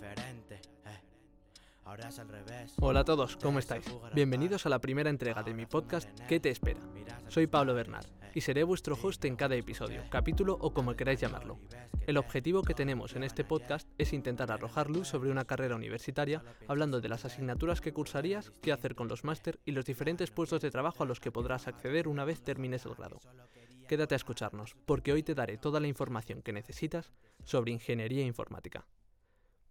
diferente. eh. Ahora es al revés. Hola a todos, ¿cómo estáis? Bienvenidos a la primera entrega de mi podcast ¿Qué te espera? Soy Pablo Bernard y seré vuestro host en cada episodio, capítulo o como queráis llamarlo. El objetivo que tenemos en este podcast es intentar arrojar luz sobre una carrera universitaria, hablando de las asignaturas que cursarías, qué hacer con los máster y los diferentes puestos de trabajo a los que podrás acceder una vez termines el grado. Quédate a escucharnos, porque hoy te daré toda la información que necesitas sobre ingeniería informática.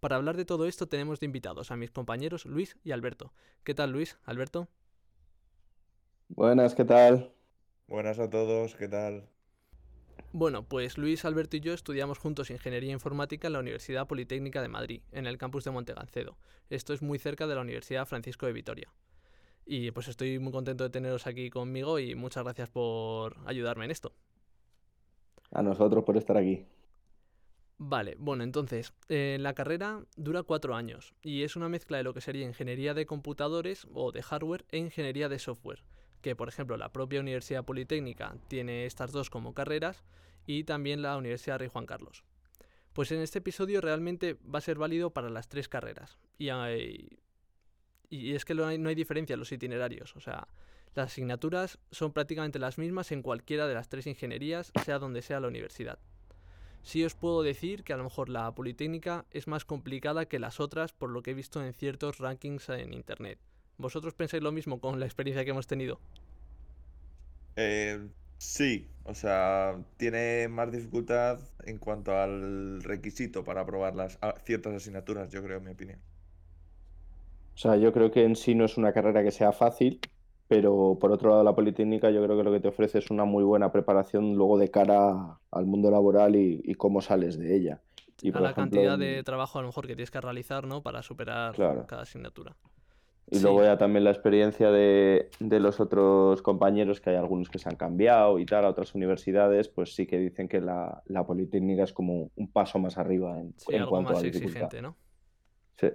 Para hablar de todo esto tenemos de invitados a mis compañeros Luis y Alberto. ¿Qué tal Luis? Alberto. Buenas, ¿qué tal? Buenas a todos, ¿qué tal? Bueno, pues Luis, Alberto y yo estudiamos juntos ingeniería informática en la Universidad Politécnica de Madrid, en el campus de Montegancedo. Esto es muy cerca de la Universidad Francisco de Vitoria. Y pues estoy muy contento de teneros aquí conmigo y muchas gracias por ayudarme en esto. A nosotros por estar aquí. Vale, bueno, entonces, eh, la carrera dura cuatro años y es una mezcla de lo que sería ingeniería de computadores o de hardware e ingeniería de software, que por ejemplo la propia Universidad Politécnica tiene estas dos como carreras y también la Universidad Rey Juan Carlos. Pues en este episodio realmente va a ser válido para las tres carreras y, es que no hay, no hay diferencia en los itinerarios, o sea, las asignaturas son prácticamente las mismas en cualquiera de las tres ingenierías, sea donde sea la universidad. Sí os puedo decir que a lo mejor la Politécnica es más complicada que las otras por lo que he visto en ciertos rankings en internet. ¿Vosotros pensáis lo mismo con la experiencia que hemos tenido? Eh, sí, o sea, tiene más dificultad en cuanto al requisito para aprobar las a- ciertas asignaturas, yo creo, en mi opinión. O sea, yo creo que en sí no es una carrera que sea fácil, pero por otro lado la Politécnica yo creo que lo que te ofrece es una muy buena preparación luego de cara al mundo laboral y, y cómo sales de ella. Y a por la ejemplo, cantidad de trabajo a lo mejor que tienes que realizar, ¿no? Para superar Claro. cada asignatura. Y Sí. luego ya también la experiencia de, de los otros compañeros, que hay algunos que se han cambiado y tal a otras universidades, pues sí que dicen que la, la Politécnica es como un paso más arriba en, Sí, en algo cuanto más a dificultad. exigente, ¿no? Sí.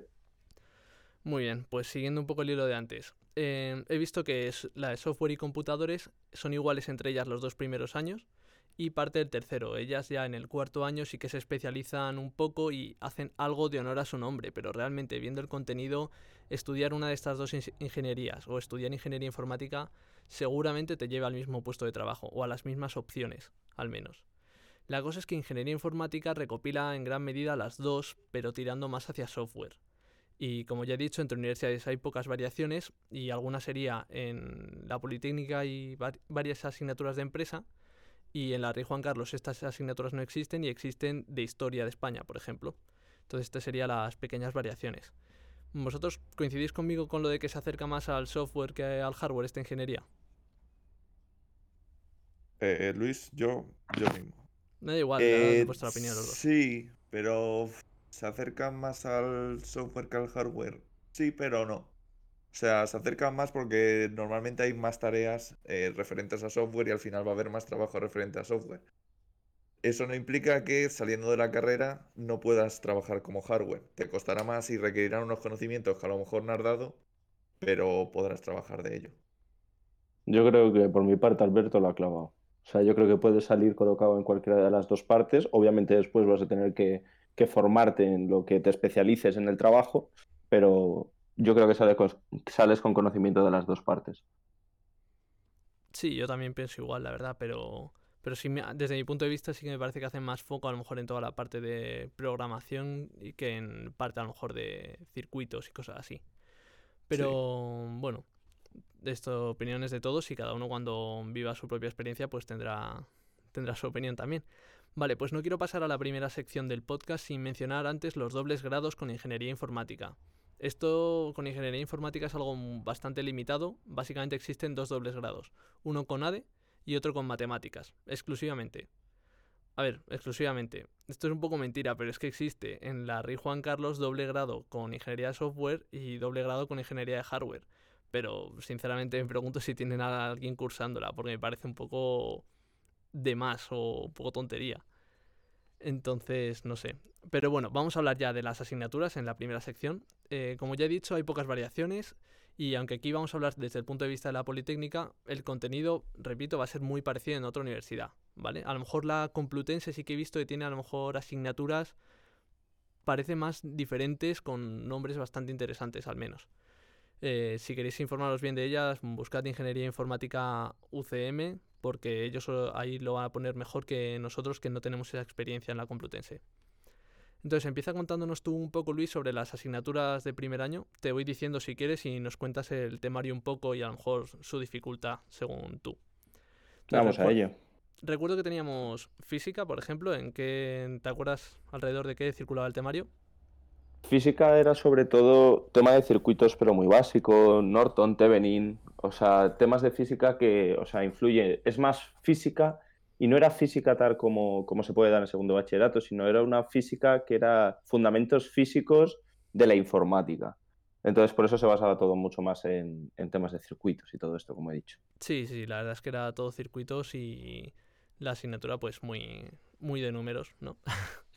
Muy bien, pues siguiendo un poco el hilo de antes. Eh, he visto que la de software y computadores son iguales entre ellas los dos primeros años y parte del tercero. Ellas ya en el cuarto año sí que se especializan un poco y hacen algo de honor a su nombre, pero realmente viendo el contenido, estudiar una de estas dos ingenierías o estudiar ingeniería informática seguramente te lleva al mismo puesto de trabajo o a las mismas opciones, al menos. La cosa es que ingeniería informática recopila en gran medida las dos, pero tirando más hacia software. Y como ya he dicho, entre universidades hay pocas variaciones y alguna sería en la Politécnica y var- varias asignaturas de empresa y en la Rey Juan Carlos estas asignaturas no existen y existen de historia de España, por ejemplo. Entonces estas serían las pequeñas variaciones. ¿Vosotros coincidís conmigo con lo de que se acerca más al software que al hardware esta ingeniería? Eh, Luis, yo, yo mismo. Me da igual, Eh, vuestra opinión los dos. sí, pero se acerca más al software que al hardware. Sí, pero no. O sea, se acercan más porque normalmente hay más tareas eh, referentes a software y al final va a haber más trabajo referente a software. Eso no implica que saliendo de la carrera no puedas trabajar como hardware. Te costará más y requerirán unos conocimientos que a lo mejor no has dado, pero podrás trabajar de ello. Yo creo que por mi parte Alberto lo ha clavado. O sea, yo creo que puedes salir colocado en cualquiera de las dos partes. Obviamente después vas a tener que, que formarte en lo que te especialices en el trabajo, pero yo creo que sale con- sales con conocimiento de las dos partes. Sí, yo también pienso igual, la verdad, pero, pero sí desde mi punto de vista sí que me parece que hacen más foco a lo mejor en toda la parte de programación y que en parte a lo mejor de circuitos y cosas así. Pero bueno, esto opiniones de todos y cada uno cuando viva su propia experiencia pues tendrá, tendrá su opinión también. Vale, pues no quiero pasar a la primera sección del podcast sin mencionar antes los dobles grados con ingeniería informática. Esto con ingeniería informática es algo bastante limitado. Básicamente existen dos dobles grados, uno con ADE y otro con matemáticas, exclusivamente. A ver, exclusivamente. Esto es un poco mentira, pero es que existe en la Rey Juan Carlos doble grado con ingeniería de software y doble grado con ingeniería de hardware. Pero sinceramente me pregunto si tienen a alguien cursándola, porque me parece un poco de más o un poco tontería. Entonces, no sé. Pero bueno, vamos a hablar ya de las asignaturas en la primera sección. Eh, como ya he dicho, hay pocas variaciones y aunque aquí vamos a hablar desde el punto de vista de la Politécnica, el contenido, repito, va a ser muy parecido en otra universidad, ¿vale? A lo mejor la Complutense sí que he visto que tiene a lo mejor asignaturas parece más diferentes con nombres bastante interesantes al menos. Eh, si queréis informaros bien de ellas, buscad Ingeniería Informática UCM, porque ellos ahí lo van a poner mejor que nosotros que no tenemos esa experiencia en la Complutense. Entonces empieza contándonos tú un poco, Luis, sobre las asignaturas de primer año. Te voy diciendo si quieres y nos cuentas el temario un poco y a lo mejor su dificultad según tú. Vamos a ello. Recuerdo que teníamos física, por ejemplo, en qué te acuerdas alrededor de qué circulaba el temario. Física era sobre todo tema de circuitos, pero muy básico, Norton, Thevenin, o sea, temas de física que, o sea, influye, es más física y no era física tal como, como se puede dar en el segundo bachillerato, sino era una física que era fundamentos físicos de la informática. Entonces, por eso se basaba todo mucho más en, temas de circuitos y todo esto, como he dicho. Sí, sí, la verdad es que era todo circuitos y la asignatura, pues, muy, muy de números, ¿no?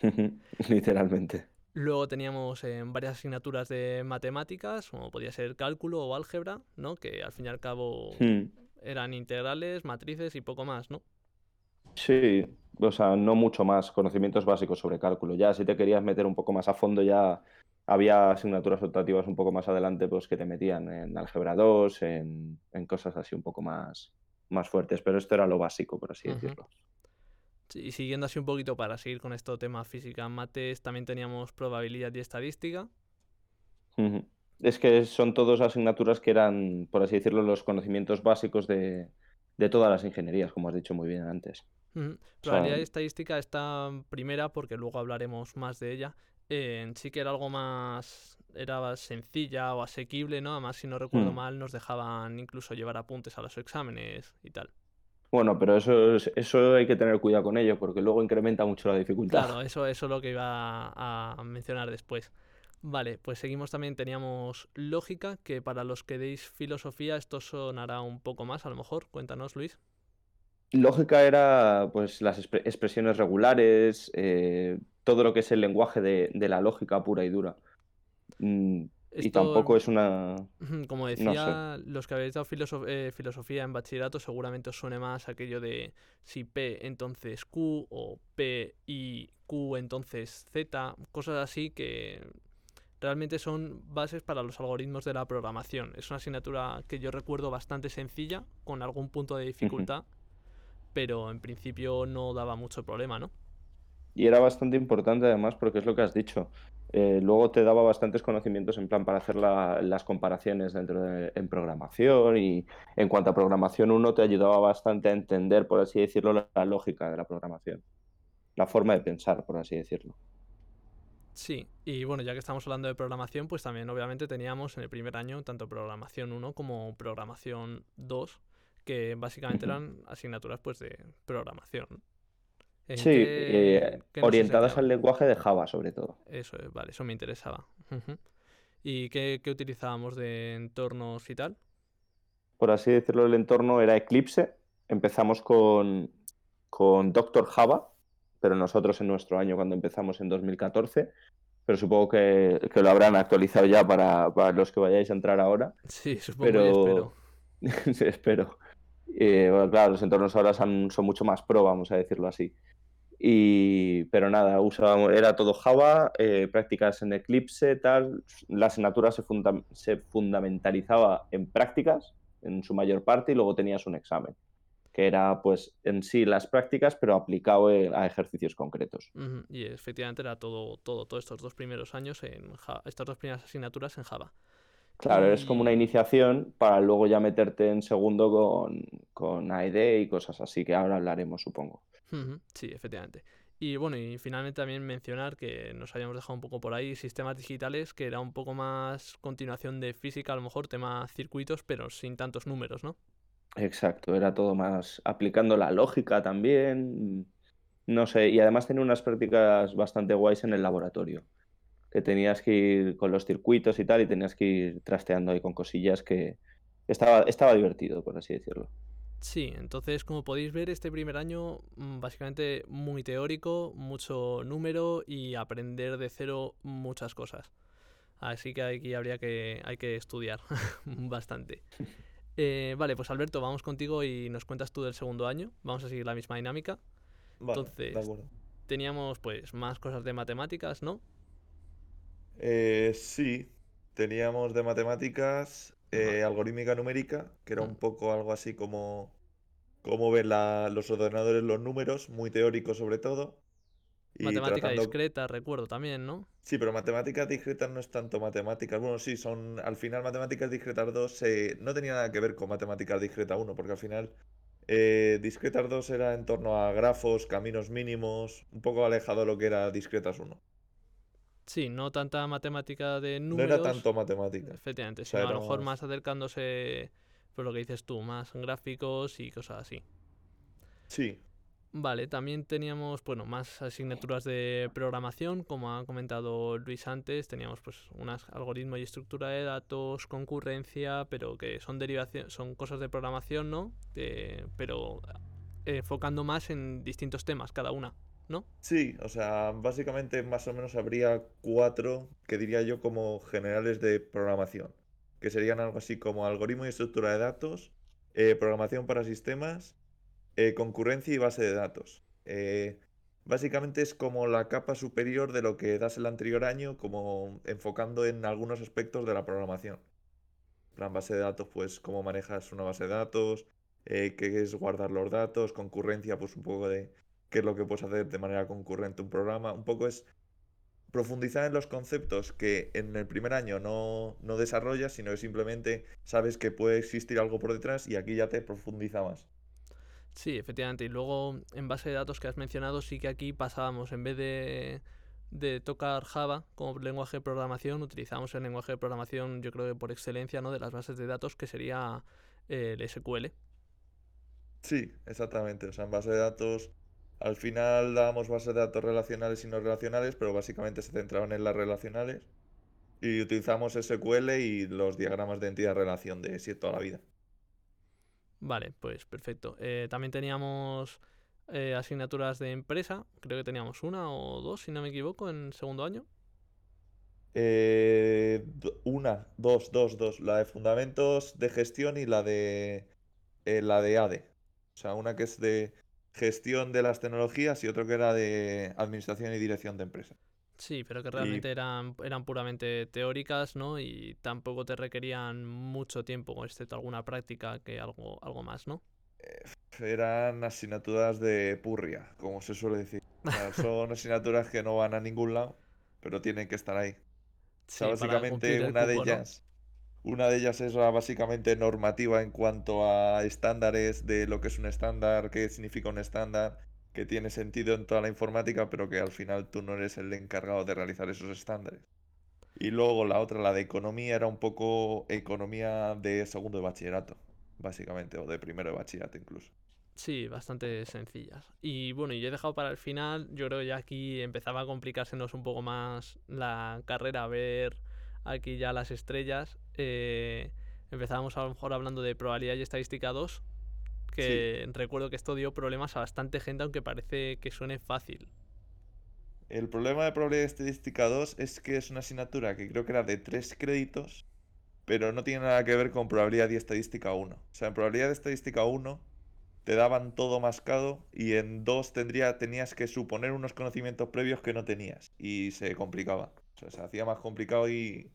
Literalmente. Luego teníamos eh, varias asignaturas de matemáticas, como podía ser cálculo o álgebra, ¿no? Que al fin y al cabo hmm. eran integrales, matrices y poco más, ¿no? Sí, o sea, no mucho más, conocimientos básicos sobre cálculo. Ya si te querías meter un poco más a fondo, ya había asignaturas optativas un poco más adelante pues, que te metían en álgebra 2, en, cosas así un poco más, más fuertes, pero esto era lo básico, por así decirlo. Y siguiendo así un poquito para seguir con esto tema física, mates, también teníamos probabilidad y estadística. Es que son todas asignaturas que eran, por así decirlo, los conocimientos básicos de, de todas las ingenierías, como has dicho muy bien antes. Probabilidad estadística está primera porque luego hablaremos más de ella. Eh, sí que era algo más era sencilla o asequible, ¿no? Además, si no recuerdo mm. mal, nos dejaban incluso llevar apuntes a los exámenes y tal. Bueno, pero eso, eso hay que tener cuidado con ello porque luego incrementa mucho la dificultad. Claro, eso, eso es lo que iba a mencionar después. Vale, pues seguimos también, teníamos lógica, que para los que deis filosofía esto sonará un poco más, a lo mejor. Cuéntanos, Luis. Lógica era pues las expresiones regulares, eh, todo lo que es el lenguaje de, la lógica pura y dura. Mm, y tampoco es una... Como decía, los que habéis dado eh, filosofía en bachillerato seguramente os suene más aquello de si P entonces Q o P y Q entonces Z, cosas así que realmente son bases para los algoritmos de la programación. Es una asignatura que yo recuerdo bastante sencilla, con algún punto de dificultad, pero en principio no daba mucho problema, ¿no? Y era bastante importante además porque es lo que has dicho. Eh, luego te daba bastantes conocimientos en plan para hacer las comparaciones dentro de en programación y en cuanto a programación uno te ayudaba bastante a entender, por así decirlo, la lógica de la programación, la forma de pensar, por así decirlo. Sí, y bueno, ya que estamos hablando de programación, pues también obviamente teníamos en el primer año tanto programación 1 como programación 2, que básicamente eran asignaturas pues de programación. Sí, eh, orientadas al lenguaje de Java sobre todo. Eso es, vale, eso me interesaba. ¿Y qué, qué utilizábamos de entornos y tal? Por así decirlo, el entorno era Eclipse. Empezamos con, con Doctor Java, pero nosotros en nuestro año cuando empezamos en 2014, pero supongo que, lo habrán actualizado ya para, los que vayáis a entrar ahora. Sí, supongo pero... espero. sí, espero. Eh, claro, los entornos ahora son, mucho más pro, vamos a decirlo así. Y, pero nada, usábamos, era todo Java, eh, prácticas en Eclipse, tal. La asignatura se, se fundamentalizaba en prácticas, en su mayor parte, y luego tenías un examen que era pues en sí las prácticas, pero aplicado eh, a ejercicios concretos. Y efectivamente era todo, todo, todos estos dos primeros años en estas dos primeras asignaturas en Java. Claro, es como una iniciación para luego ya meterte en segundo con, con AED y cosas así, que ahora hablaremos, supongo. Sí, efectivamente. Y bueno, y finalmente también mencionar que nos habíamos dejado un poco por ahí sistemas digitales, que era un poco más continuación de física, a lo mejor tema circuitos, pero sin tantos números, ¿no? Exacto, era todo más aplicando la lógica también, no sé, y además tenía unas prácticas bastante guays en el laboratorio, que tenías que ir con los circuitos y tal, y tenías que ir trasteando ahí con cosillas que estaba, estaba divertido, por así decirlo. Sí, entonces como podéis ver, este primer año mm, básicamente muy teórico, mucho número y aprender de cero muchas cosas. Así que aquí habría que, hay que estudiar bastante. Eh, vale, pues Alberto, vamos contigo y nos cuentas tú del segundo año. Vamos a seguir la misma dinámica. Entonces, teníamos pues más cosas de matemáticas, ¿no? Eh, sí, teníamos de matemáticas eh, algorítmica numérica, que era un Mm. poco algo así como cómo ven la- los ordenadores los números, muy teórico sobre todo. Y Matemática tratando... discreta, recuerdo también, ¿no? Sí, pero matemáticas discretas no es tanto matemáticas. Bueno, sí, son al final matemáticas discretas 2 eh, no tenía nada que ver con matemáticas discreta 1, porque al final eh, discretas 2 era en torno a grafos, caminos mínimos, un poco alejado de lo que era discretas 1. Sí, no tanta matemática de No números. era tanto matemáticas. Efectivamente, O sea, sino a lo mejor más- más acercándose, por lo que dices tú, más gráficos y cosas así. Sí, Vale, también teníamos, bueno, más asignaturas de programación, como ha comentado Luis antes, teníamos pues unas algoritmos y estructura de datos, concurrencia, pero que son derivación, son cosas de programación, ¿no? De- pero enfocando más en distintos temas cada una, ¿no? sí, o sea, básicamente más o menos habría cuatro que diría yo como generales de programación, que serían algo así como algoritmo y estructura de datos, eh, programación para sistemas, eh, concurrencia y base de datos. Eh, básicamente es como la capa superior de lo que das el anterior año, como enfocando en algunos aspectos de la programación. Plan, base de datos, pues cómo manejas una base de datos, qué es guardar los datos, concurrencia, pues un poco de qué es lo que puedes hacer de manera concurrente un programa. Un poco es profundizar en los conceptos que en el primer año no, no desarrollas, sino que simplemente sabes que puede existir algo por detrás y aquí ya te profundiza más. Sí, efectivamente. Y luego, en base de datos que has mencionado, sí que aquí pasábamos, en vez de, de tocar Java como lenguaje de programación, utilizamos el lenguaje de programación, yo creo que por excelencia, ¿no? De las bases de datos, que sería eh, el SQL. Sí, exactamente. O sea, en base de datos, al final dábamos bases de datos relacionales y no relacionales, pero básicamente se centraban en las relacionales. Y utilizamos SQL y los diagramas de entidad-relación de sí toda la vida. Vale, pues perfecto. Eh, también teníamos eh, asignaturas de empresa, creo que teníamos una o dos, si no me equivoco, en segundo año. Eh, una, dos, dos, dos. La de fundamentos de gestión y la de la de ADE. O sea, una que es de gestión de las tecnologías y otro que era de administración y dirección de empresa. Sí, pero que realmente eran, eran puramente teóricas, ¿no? Y tampoco te requerían mucho tiempo, excepto alguna práctica que algo, algo más, ¿no? Eran asignaturas de purria, como se suele decir. O sea, son asignaturas que no van a ningún lado, pero tienen que estar ahí. O sea, Sí, para cumplir básicamente una de ellas, una de ellas es básicamente normativa en cuanto a estándares de lo que es un estándar, qué significa un estándar, que tiene sentido en toda la informática, pero que al final tú no eres el encargado de realizar esos estándares. Y luego la otra, la de economía, era un poco economía de segundo de bachillerato, básicamente, o de primero de bachillerato incluso. Sí, bastante sencillas. Y bueno, yo he dejado para el final, yo creo que ya aquí empezaba a complicársenos un poco más la carrera, a ver aquí ya las estrellas. Eh, empezábamos a lo mejor hablando de probabilidad y estadística 2, que recuerdo que esto dio problemas a bastante gente, aunque parece que suene fácil. El problema de probabilidad estadística 2 es que es una asignatura que creo que era de 3 créditos, pero no tiene nada que ver con probabilidad y estadística 1. O sea, en probabilidad de estadística 1 te daban todo mascado y en 2 tendría, tenías que suponer unos conocimientos previos que no tenías y se complicaba. O sea, se hacía más complicado y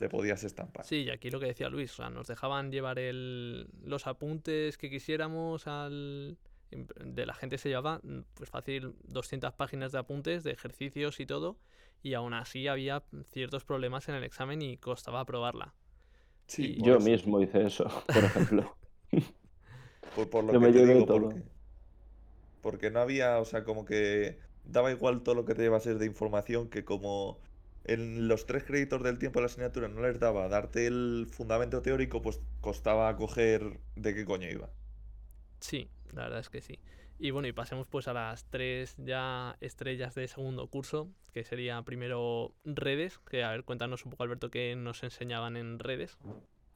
te podías estampar. Sí, y aquí lo que decía Luis, o sea, nos dejaban llevar el, los apuntes que quisiéramos al... De la gente se llevaba, pues fácil, 200 páginas de apuntes, de ejercicios y todo, y aún así había ciertos problemas en el examen y costaba aprobarla. Sí, y- Yo eso. mismo hice eso, por ejemplo. Por, por lo Yo que me te llevé digo, todo. porque, porque no había, o sea, como que daba igual todo lo que te llevases de información, que como en los tres créditos del tiempo de la asignatura no les daba darte el fundamento teórico, pues costaba coger de qué coño iba. Sí, la verdad es que sí. Y bueno, y pasemos pues a las tres ya estrellas de segundo curso, que sería primero redes, que a ver, cuéntanos un poco Alberto qué nos enseñaban en redes.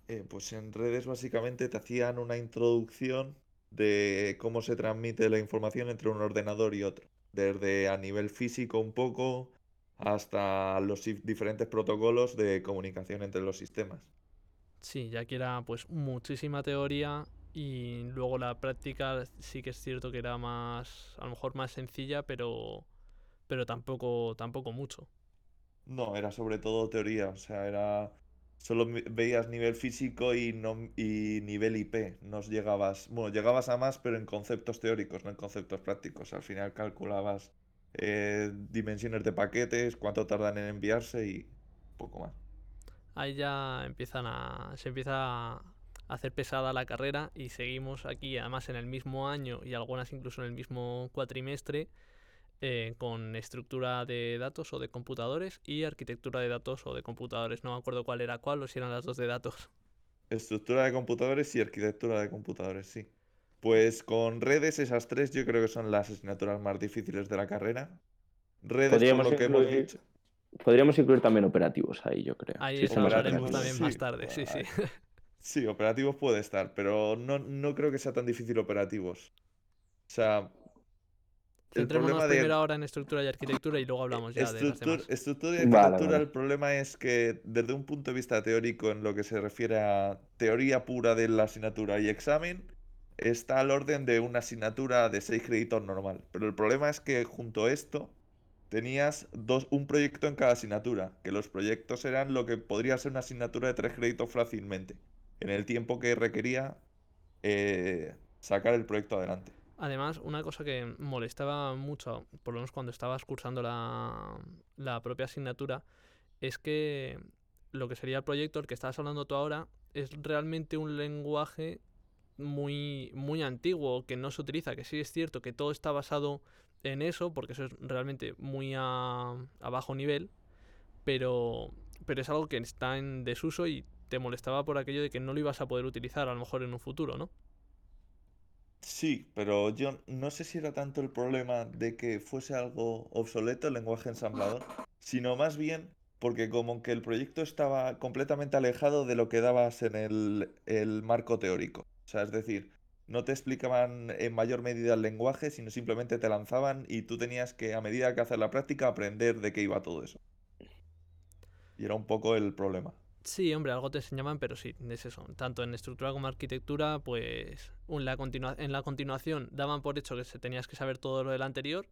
Eh, pues en redes básicamente te hacían una introducción de cómo se transmite la información entre un ordenador y otro, desde a nivel físico un poco hasta los diferentes protocolos de comunicación entre los sistemas. Sí, ya que era pues muchísima teoría y luego la práctica sí que es cierto que era más, a lo mejor más sencilla, pero, pero tampoco, tampoco mucho. No, era sobre todo teoría, o sea, era solo veías nivel físico y no y nivel IP, no llegabas, bueno, llegabas a más, pero en conceptos teóricos, no en conceptos prácticos. Al final calculabas eh, dimensiones de paquetes, cuánto tardan en enviarse y poco más. Ahí ya empiezan a. se empieza a hacer pesada la carrera y seguimos aquí, además en el mismo año y algunas incluso en el mismo cuatrimestre, eh, con estructura de datos o de computadores y arquitectura de datos o de computadores. No me acuerdo cuál era cuál o si eran las dos de datos. Estructura de computadores y arquitectura de computadores, sí. Pues con redes, esas tres yo creo que son las asignaturas más difíciles de la carrera. Redes, Podríamos lo que hemos incluir, dicho. podríamos incluir también operativos ahí, yo creo. Ahí está, hablaremos también más sí, tarde, sí, sí. Sí, operativos puede estar, pero no, no creo que sea tan difícil operativos. O sea, el Centrémonos problema de primero ahora en estructura y arquitectura y luego hablamos ya de las demás. estructura y Vale, arquitectura, vale. el problema es que desde un punto de vista teórico, en lo que se refiere a teoría pura de la asignatura y examen, está al orden de una asignatura de 6 créditos normal. Pero el problema es que junto a esto tenías dos, un proyecto en cada asignatura, que los proyectos eran lo que podría ser una asignatura de 3 créditos fácilmente, en el tiempo que requería eh, sacar el proyecto adelante. Además, una cosa que molestaba mucho, por lo menos cuando estabas cursando la, la propia asignatura, es que lo que sería el proyecto, el que estabas hablando tú ahora, es realmente un lenguaje muy, muy antiguo que no se utiliza, que sí es cierto que todo está basado en eso, porque eso es realmente muy a, bajo nivel, pero, pero es algo que está en desuso y te molestaba por aquello de que no lo ibas a poder utilizar a lo mejor en un futuro, ¿no? Sí, pero yo no sé si era tanto el problema de que fuese algo obsoleto el lenguaje ensamblador, sino más bien porque como que el proyecto estaba completamente alejado de lo que dabas en el, el marco teórico. O sea, es decir, no te explicaban en mayor medida el lenguaje, sino simplemente te lanzaban y tú tenías que, a medida que hacer la práctica, aprender de qué iba todo eso. Y era un poco el problema. Sí, hombre, algo te enseñaban, pero sí, es eso. Tanto en estructura como arquitectura, pues en la continuación daban por hecho que se tenías que saber todo lo del anterior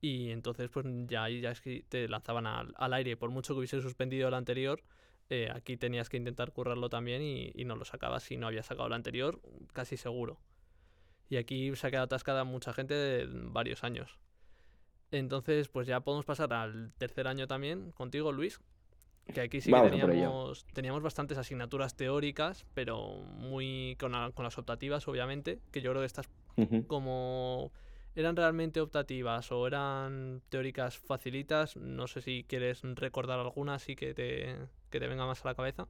y entonces pues ya ahí ya es que te lanzaban al, al aire. Por mucho que hubiese suspendido el anterior, eh, aquí tenías que intentar currarlo también y, y no lo sacabas si no habías sacado el anterior, casi seguro. Y aquí se ha quedado atascada mucha gente de varios años. Entonces, pues ya podemos pasar al tercer año también contigo, Luis. Que aquí sí que Vamos teníamos, teníamos bastantes asignaturas teóricas, pero muy con, la- con las optativas, obviamente, que yo creo que estas Ujú. como eran realmente optativas o eran teóricas facilitas, no sé si quieres recordar alguna así que te, que te venga más a la cabeza.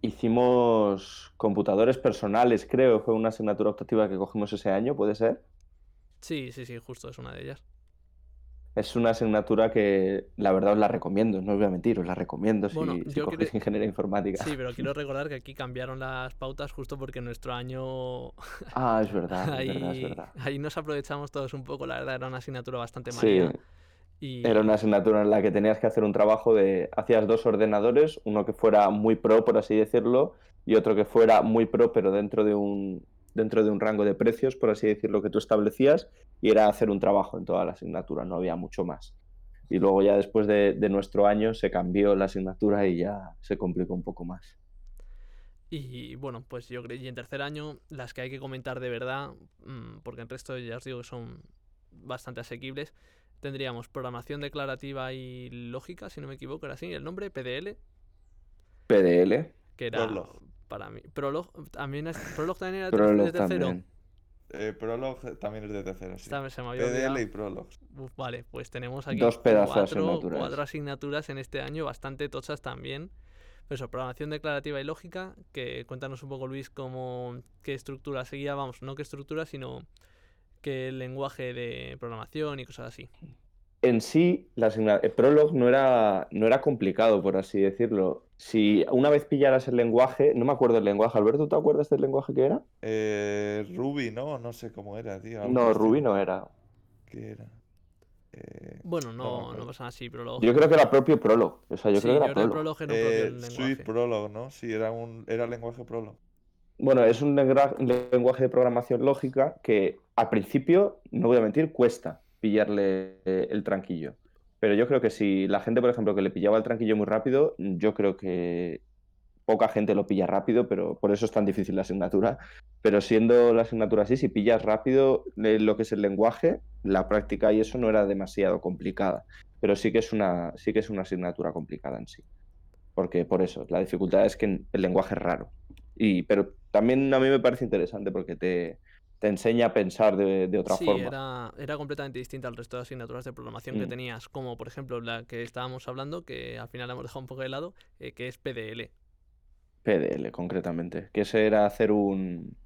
Hicimos computadores personales, creo, fue una asignatura optativa que cogimos ese año, ¿puede ser? Sí, sí, sí, justo es una de ellas. Es una asignatura que la verdad os la recomiendo, no os voy a mentir, os la recomiendo si, Bueno, si cogéis cre- ingeniería informática. Sí, pero quiero recordar que aquí cambiaron las pautas justo porque nuestro año Ah, es verdad, es verdad, es ahí, verdad. ahí nos aprovechamos todos un poco, la verdad era una asignatura bastante Sí, manida y era una asignatura en la que tenías que hacer un trabajo de, hacías dos ordenadores, uno que fuera muy pro, por así decirlo, y otro que fuera muy pro, pero dentro de un, dentro de un rango de precios, por así decirlo, que tú establecías, y era hacer un trabajo en toda la asignatura, no había mucho más. Y luego ya después de, de nuestro año se cambió la asignatura y ya se complicó un poco más. Y bueno, pues yo creo, y en tercer año, las que hay que comentar de verdad, mm, porque el resto ya os digo que son bastante asequibles, tendríamos programación declarativa y lógica, si no me equivoco, era así, el nombre, PDL, PDL, que era Prolog. Para mí. Prolog, también es, Prolog también era Prolog de tercero. también. Eh, Prolog también es de tercera, sí. Esta se me había PDL y Prolog. Uf, vale, pues tenemos aquí Dos pedazos de cuatro, asignaturas. cuatro asignaturas en este año, bastante tochas también. Pues eso, programación declarativa y lógica, que cuéntanos un poco, Luis, cómo, qué estructura seguía, vamos, no qué estructura, sino qué lenguaje de programación y cosas así. En sí, la asigna- el Prolog no era, no era complicado, por así decirlo. Si una vez pillaras el lenguaje, no me acuerdo el lenguaje, Alberto, ¿te acuerdas del lenguaje que era? Eh, Ruby, ¿no? No sé cómo era, tío. No. Ruby no era. ¿Qué era? Eh, Bueno, No no, pasa así, Prolog. Yo creo que era propio Prolog. O sea, yo sí, creo que era que Prolog. Prolog era eh. Swift Prolog, ¿no? Sí, era un era lenguaje Prolog. Bueno, es un lenguaje de programación lógica que al principio, no voy a mentir, cuesta pillarle eh, el tranquillo. Pero yo creo que si la gente, por ejemplo, que le pillaba el tranquillo muy rápido, yo creo que poca gente lo pilla rápido, pero por eso es tan difícil la asignatura. Pero siendo la asignatura así, si pillas rápido eh, lo que es el lenguaje, la práctica y eso no era demasiado complicada. Pero sí que es una, sí que es una asignatura complicada en sí. Porque por eso, la dificultad es que el lenguaje es raro. Y, pero también a mí me parece interesante porque te, te enseña a pensar de, de otra Sí, forma. era, era completamente distinta al resto de asignaturas de programación que Mm. tenías, como por ejemplo la que estábamos hablando, que al final hemos dejado un poco de lado, eh, que es PDL. PDL, concretamente. Que ese era hacer un...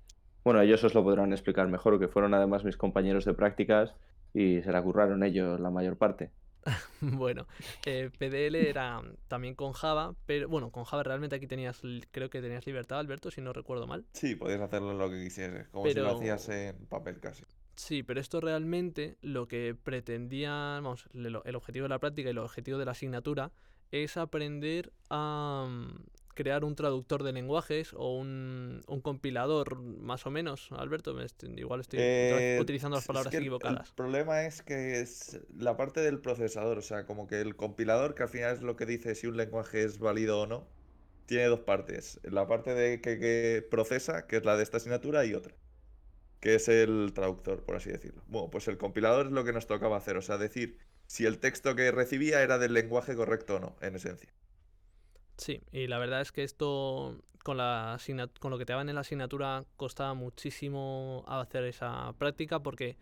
Bueno, ellos os lo podrán explicar mejor, que fueron además mis compañeros de prácticas y se la curraron ellos la mayor parte. Bueno, eh, PDL era también con Java, pero bueno, con Java realmente aquí tenías, creo que tenías libertad, Alberto, si no recuerdo mal. Sí, podías hacerlo lo que quisieras, como si lo Pero- hacías en papel casi. Sí, pero esto realmente lo que pretendía, vamos, el, el objetivo de la práctica y el objetivo de la asignatura es aprender a mm, crear un traductor de lenguajes o un, un compilador, más o menos. Alberto, me est- igual estoy Eh, utilizando las es palabras el- equivocadas. El problema es que es la parte del procesador, o sea, como que el compilador, que al final es lo que dice si un lenguaje es válido o no, tiene dos partes. La parte de que, que procesa, que es la de esta asignatura, y otra, que es el traductor, por así decirlo. Bueno, pues el compilador es lo que nos tocaba hacer, o sea, decir si el texto que recibía era del lenguaje correcto o no, en esencia. Sí, y la verdad es que esto con la con lo que te daban en la asignatura costaba muchísimo hacer esa práctica porque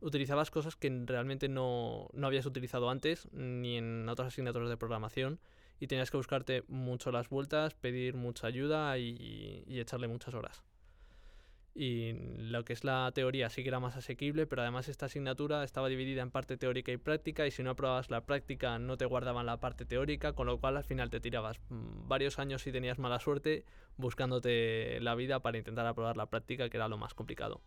utilizabas cosas que realmente no, no habías utilizado antes ni en otras asignaturas de programación y tenías que buscarte mucho las vueltas, pedir mucha ayuda y, y echarle muchas horas. Y lo que es la teoría sí que era más asequible, pero además esta asignatura estaba dividida en parte teórica y práctica, y si no aprobabas la práctica no te guardaban la parte teórica, con lo cual al final te tirabas mm, varios años si tenías mala suerte buscándote la vida para intentar aprobar la práctica, que era lo más complicado.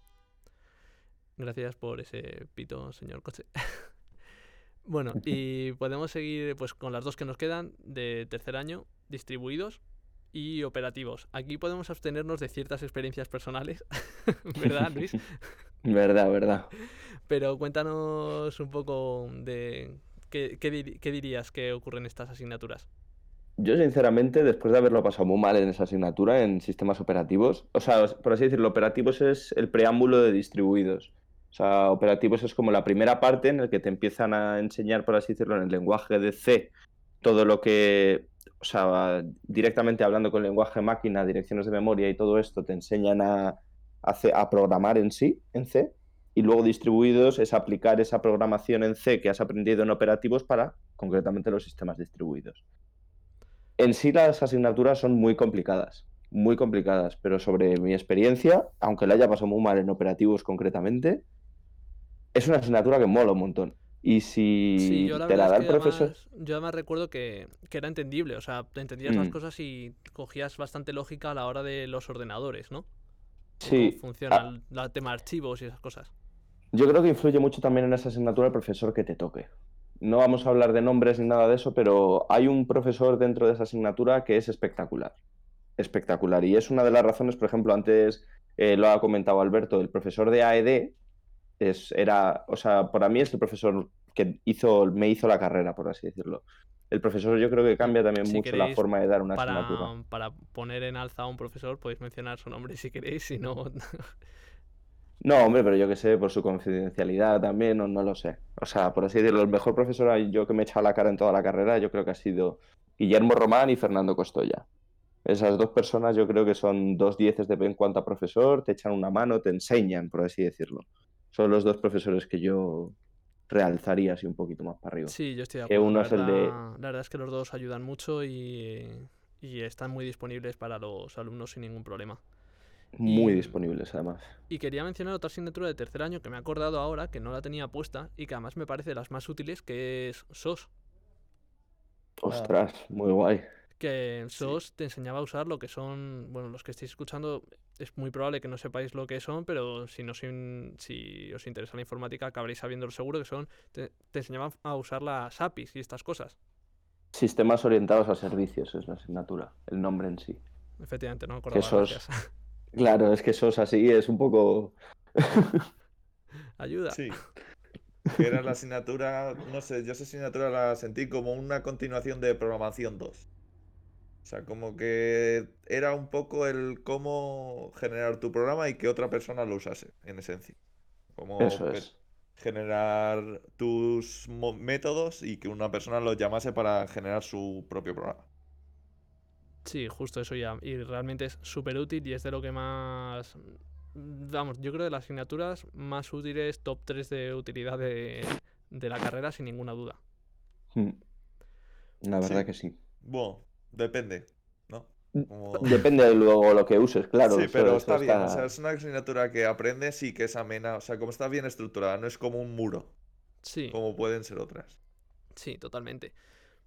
Gracias por ese pito, señor coche. bueno, y podemos seguir pues con las dos que nos quedan de tercer año, distribuidos y operativos. Aquí podemos abstenernos de ciertas experiencias personales, ¿verdad, Luis? Verdad, verdad. Pero cuéntanos un poco de qué, qué diri- qué dirías que ocurre en estas asignaturas. Yo, sinceramente, después de haberlo pasado muy mal en esa asignatura, en sistemas operativos, o sea, por así decirlo, operativos es el preámbulo de distribuidos. O sea, operativos es como la primera parte en la que te empiezan a enseñar, por así decirlo, en el lenguaje de C, todo lo que, o sea, directamente hablando con lenguaje máquina, direcciones de memoria y todo esto, te enseñan a, a programar en sí, en C. Y luego distribuidos es aplicar esa programación en C que has aprendido en operativos para, concretamente, los sistemas distribuidos. En sí las asignaturas son muy complicadas, muy complicadas, pero sobre mi experiencia, aunque la haya pasado muy mal en operativos concretamente, es una asignatura que mola un montón. Y si Sí, yo la te la da es el que profesor, además, yo además recuerdo que, que era entendible, o sea, te entendías las Mm. cosas y cogías bastante lógica a la hora de los ordenadores, ¿no? De sí, Cómo funciona ah, el, tema archivos y esas cosas. yo creo que influye mucho también en esa asignatura el profesor que te toque. No vamos a hablar de nombres ni nada de eso, pero hay un profesor dentro de esa asignatura que es espectacular. Espectacular. Y es una de las razones, por ejemplo, antes eh, lo ha comentado Alberto, el profesor de AED es, era, o sea, para mí es el profesor que hizo, me hizo la carrera, por así decirlo. El profesor yo creo que cambia también Si mucho la forma de dar una asignatura. Para, para poner en alza a un profesor, podéis mencionar su nombre si queréis, si no... No, hombre, pero yo que sé, por su confidencialidad también, no, no lo sé. O sea, por así decirlo, el mejor profesor yo que me he echado la cara en toda la carrera, yo creo que ha sido Guillermo Román y Fernando Costoya. Esas dos personas yo creo que son dos dieces de en cuanto a profesor, te echan una mano, te enseñan, por así decirlo. Son los dos profesores que yo realzaría así un poquito más para arriba. Sí, yo estoy de Que acuerdo. uno La es el de- verdad, la verdad es que los dos ayudan mucho y, y están muy disponibles para los alumnos sin ningún problema. Muy Y- disponibles, además. Y quería mencionar otra asignatura de tercer año que me he acordado ahora, que no la tenía puesta y que además me parece de las más útiles, que es SOS. Ostras, muy guay. Que Sí. SOS te enseñaba a usar lo que son, bueno, los que estéis escuchando, es muy probable que no sepáis lo que son, pero si no si os interesa la informática, acabaréis sabiéndolo seguro, que son, te, te enseñaban a usar las APIs y estas cosas. Sistemas orientados a servicios es la asignatura, el nombre en sí. Efectivamente, no me acordaba, SOS. Claro, es que eso es así, es un poco... Ayuda. Sí. Que era la asignatura, no sé, yo esa asignatura la sentí como una continuación de programación 2. O sea, como que era un poco el cómo generar tu programa y que otra persona lo usase, en esencia. Como Eso que- es. generar tus métodos y que una persona los llamase para generar su propio programa. Sí, justo eso ya. Y realmente es súper útil y es de lo que más... Vamos, yo creo de las asignaturas más útiles, top 3 de utilidad de, de la carrera, sin ninguna duda. Mm. La verdad Sí. que sí. Bueno, depende, ¿no? Mm, Como- Depende de luego lo que uses, claro. Sí, pero eso está bien. O sea, es una asignatura que aprendes y que es amena. O sea, como está bien estructurada, no es como un muro, Sí, como pueden ser otras. sí, totalmente.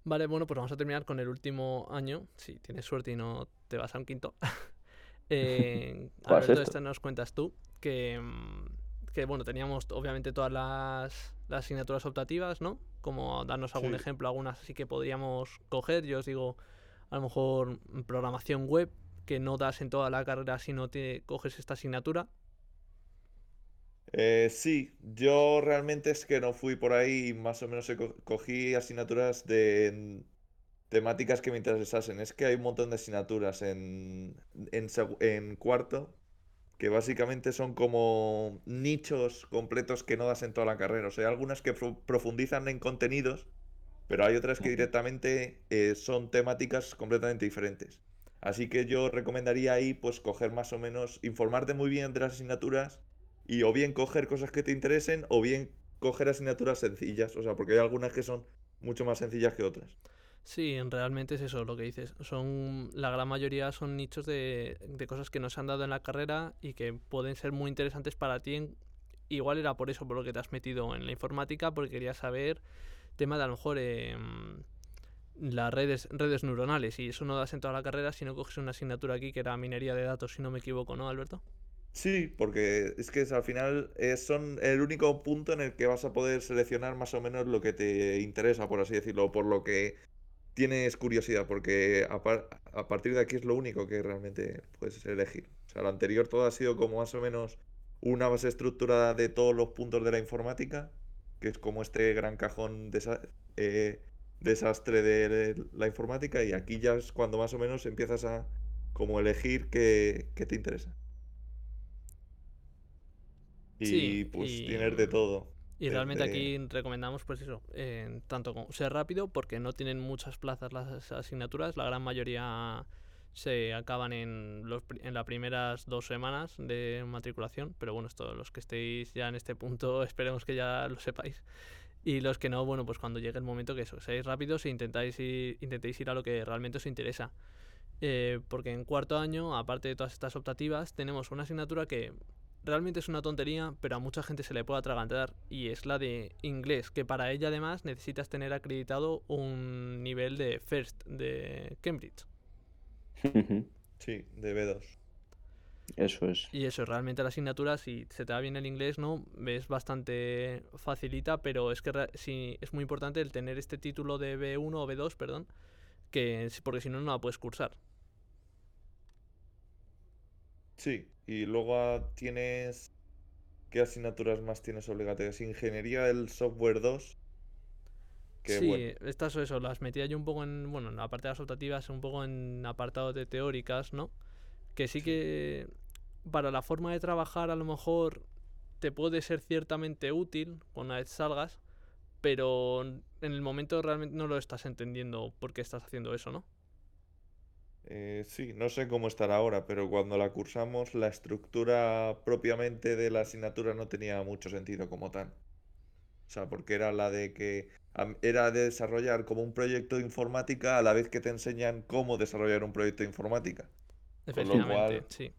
Vale, bueno, pues vamos a terminar con el último año. Si tienes suerte y no te vas a un quinto. eh, ¿Cuál es esto nos cuentas tú. Que, mm, que bueno, teníamos obviamente todas las, las asignaturas optativas, ¿no? Como darnos algún Sí. ejemplo, algunas así que podríamos coger. Yo os digo, a lo mejor mm, programación web, que no das en toda la carrera si no te coges esta asignatura. Eh, sí, yo realmente es que no fui por ahí y más o menos cogí asignaturas de temáticas que me interesasen. Es que hay un montón de asignaturas en, en, cuarto que básicamente son como nichos completos que no das en toda la carrera. O sea, hay algunas que pro- profundizan en contenidos, pero hay otras que directamente eh, son temáticas completamente diferentes. Así que yo recomendaría ahí pues coger más o menos, informarte muy bien de las asignaturas y o bien coger cosas que te interesen o bien coger asignaturas sencillas. O sea, porque hay algunas que son mucho más sencillas que otras. Sí, en- realmente es eso lo que dices. Son, la gran mayoría son nichos de, de cosas que nos han dado en la carrera y que pueden ser muy interesantes para ti. igual era por eso por lo que te has metido en la informática, porque querías saber tema de a lo mejor em, las redes, redes neuronales. Y eso no das en toda la carrera si no coges una asignatura aquí que era minería de datos, si no me equivoco, ¿no, Alberto? Sí, porque es que al final eh, son el único punto en el que vas a poder seleccionar más o menos lo que te interesa, por así decirlo, por lo que tienes curiosidad, porque a, a partir de aquí es lo único que realmente puedes elegir. O sea, lo anterior todo ha sido como más o menos una base estructurada de todos los puntos de la informática, que es como este gran cajón desa- eh, desastre de la informática, y aquí ya es cuando más o menos empiezas a como elegir qué, qué te interesa. Y Sí, pues y- tienes de todo. Y realmente aquí recomendamos, pues eso, en tanto como ser rápido, porque no tienen muchas plazas las asignaturas, la gran mayoría se acaban en, los, en las primeras dos semanas de matriculación, pero bueno, esto, los que estéis ya en este punto, esperemos que ya lo sepáis. Y los que no, bueno, pues cuando llegue el momento que eso, seáis rápidos e intentáis ir, intentéis ir a lo que realmente os interesa. Eh, porque en cuarto año, aparte de todas estas optativas, tenemos una asignatura que realmente es una tontería, pero a mucha gente se le puede atragantar, y es la de inglés, que para ella además necesitas tener acreditado un nivel de FIRST de Cambridge. Sí, de B2. Eso es. Y eso, realmente la asignatura, si se te da bien el inglés, ¿no? Es bastante facilita, pero es que sí, es muy importante el tener este título de B1 o B2, perdón, que porque si no, no la puedes cursar. Sí, y luego tienes... ¿Qué asignaturas más tienes obligatorias? Ingeniería del software 2. Sí, bueno, estas o eso, las metía yo un poco en, bueno, en la parte de las optativas, un poco en apartados de teóricas, ¿no? Que sí Sí. que para la forma de trabajar a lo mejor te puede ser ciertamente útil una vez salgas, pero en el momento realmente no lo estás entendiendo por qué estás haciendo eso, ¿no? eh, sí, no sé cómo estará ahora, pero cuando la cursamos la estructura propiamente de la asignatura no tenía mucho sentido como tal. O sea, porque era la de que era de desarrollar como un proyecto de informática a la vez que te enseñan cómo desarrollar un proyecto de informática. Con lo Efectivamente, cual, sí.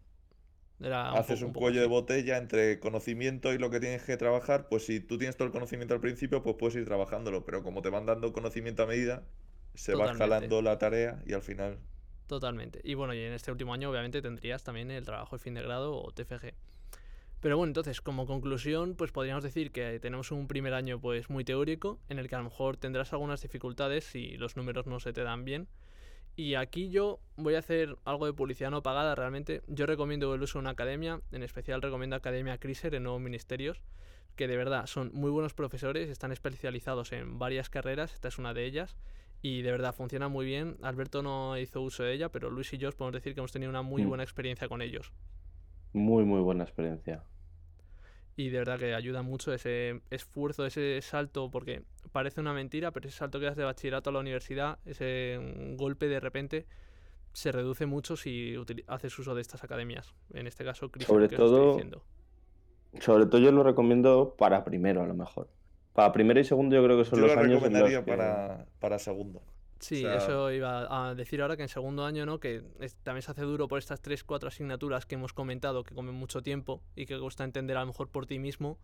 Era un haces poco- un un poco cuello de botella entre conocimiento y lo que tienes que trabajar, pues si tú tienes todo el conocimiento al principio, pues puedes ir trabajándolo, pero como te van dando conocimiento a medida, se va escalando la tarea y al final... Totalmente. Y bueno, y en este último año obviamente tendrías también el trabajo de fin de grado o TFG. Pero bueno, entonces, como conclusión, pues podríamos decir que tenemos un primer año pues muy teórico, en el que a lo mejor tendrás algunas dificultades si los números no se te dan bien. Y aquí yo voy a hacer algo de publicidad no pagada realmente. Yo recomiendo el uso de una academia, en especial recomiendo Academia Criser en Nuevos Ministerios, que de verdad son muy buenos profesores, están especializados en varias carreras, esta es una de ellas, y de verdad funciona muy bien. Alberto no hizo uso de ella, pero Luis y yo os podemos decir que hemos tenido una muy Mm. buena experiencia con ellos. Muy, muy buena experiencia. Y de verdad que ayuda mucho ese esfuerzo, ese salto, porque parece una mentira, pero ese salto que das de bachillerato a la universidad, ese mm, golpe de repente, se reduce mucho si haces uso de estas academias. En este caso, Chris, Sobre que os estoy todo- diciendo. Sobre todo yo lo recomiendo para primero, a lo mejor. Para primero y segundo yo creo que son Yo los lo años en los recomendaría que... para, para segundo. Sí, sea- eso iba a decir ahora que en segundo año, ¿no? Que es- también se hace duro por estas tres, cuatro asignaturas que hemos comentado que comen mucho tiempo y que cuesta entender a lo mejor por ti mismo.